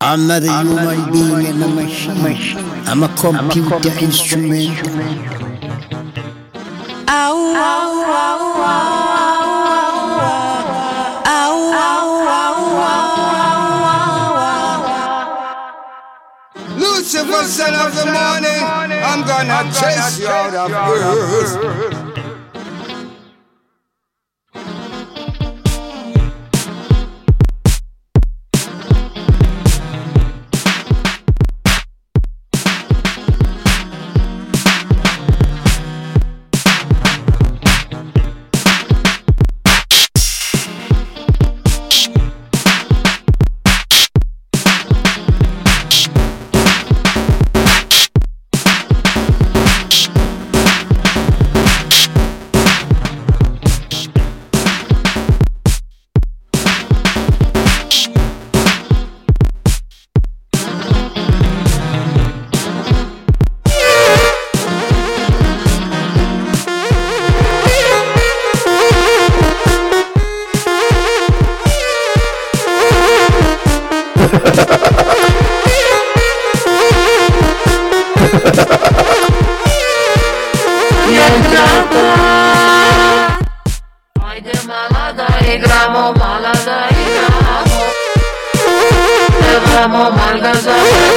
I'm not a human being and a machine. I'm a computer instrument. Lucifer, son of the morning, I'm gonna chase you out of earth. Haydi malada igramo, malada igramo Igramo, malgaza igramo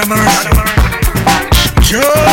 I'm a God.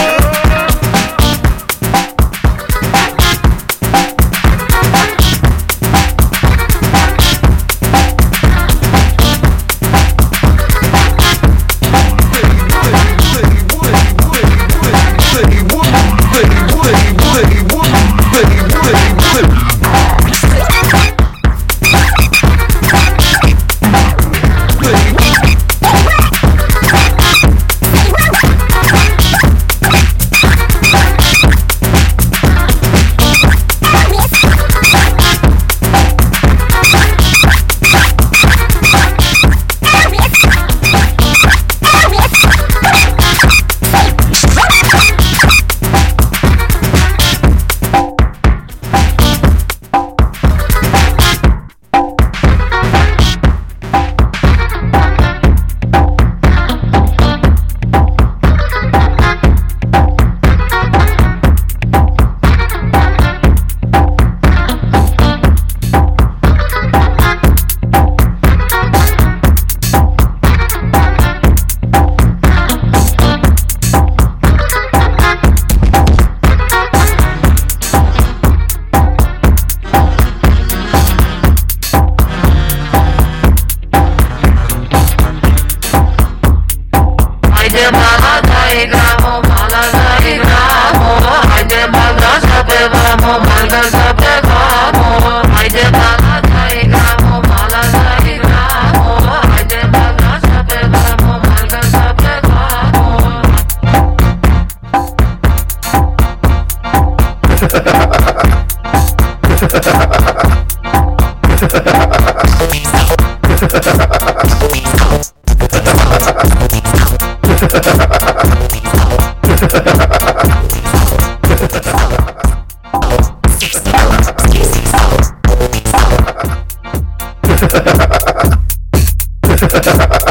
ha ha ha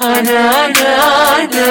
ana ana ana.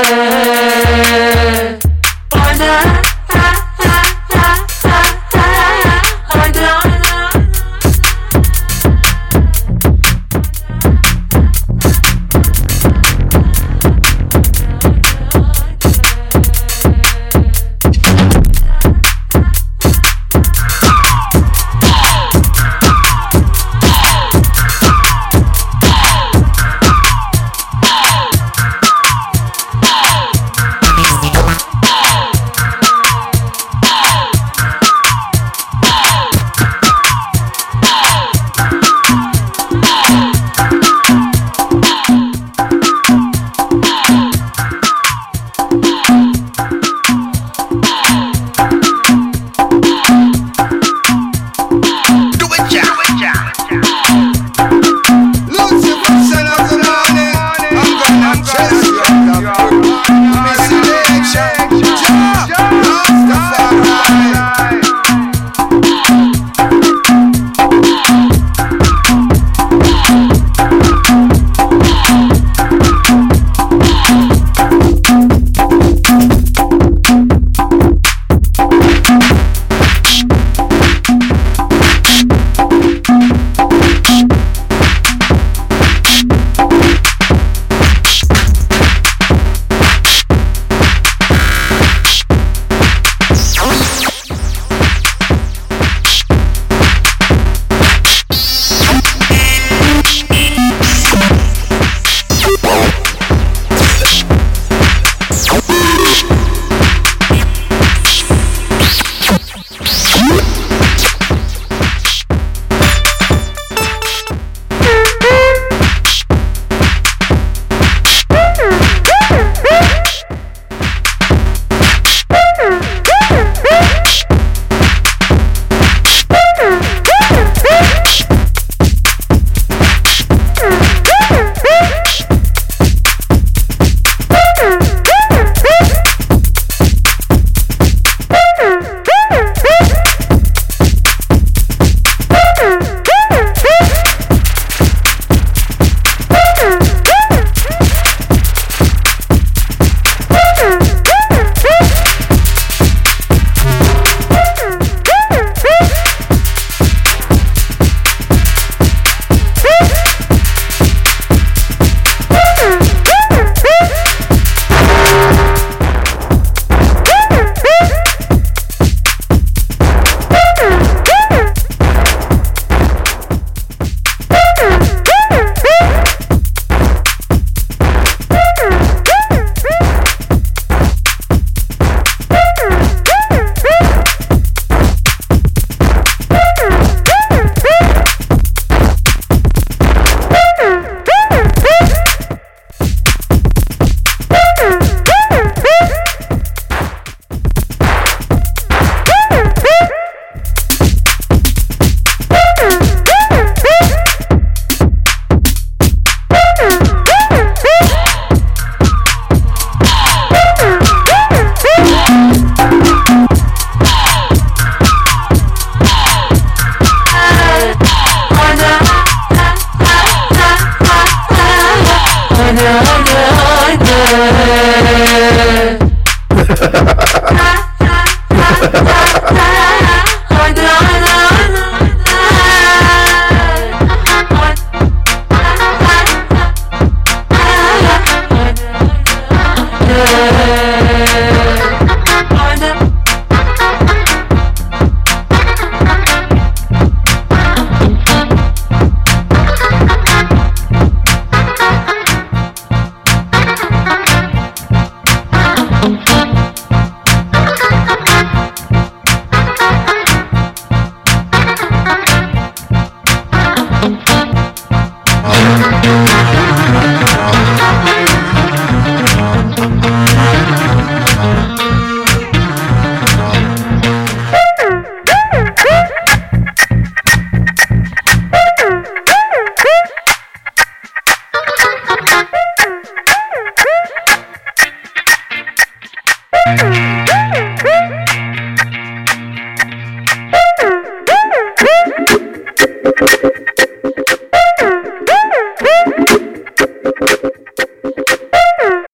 ha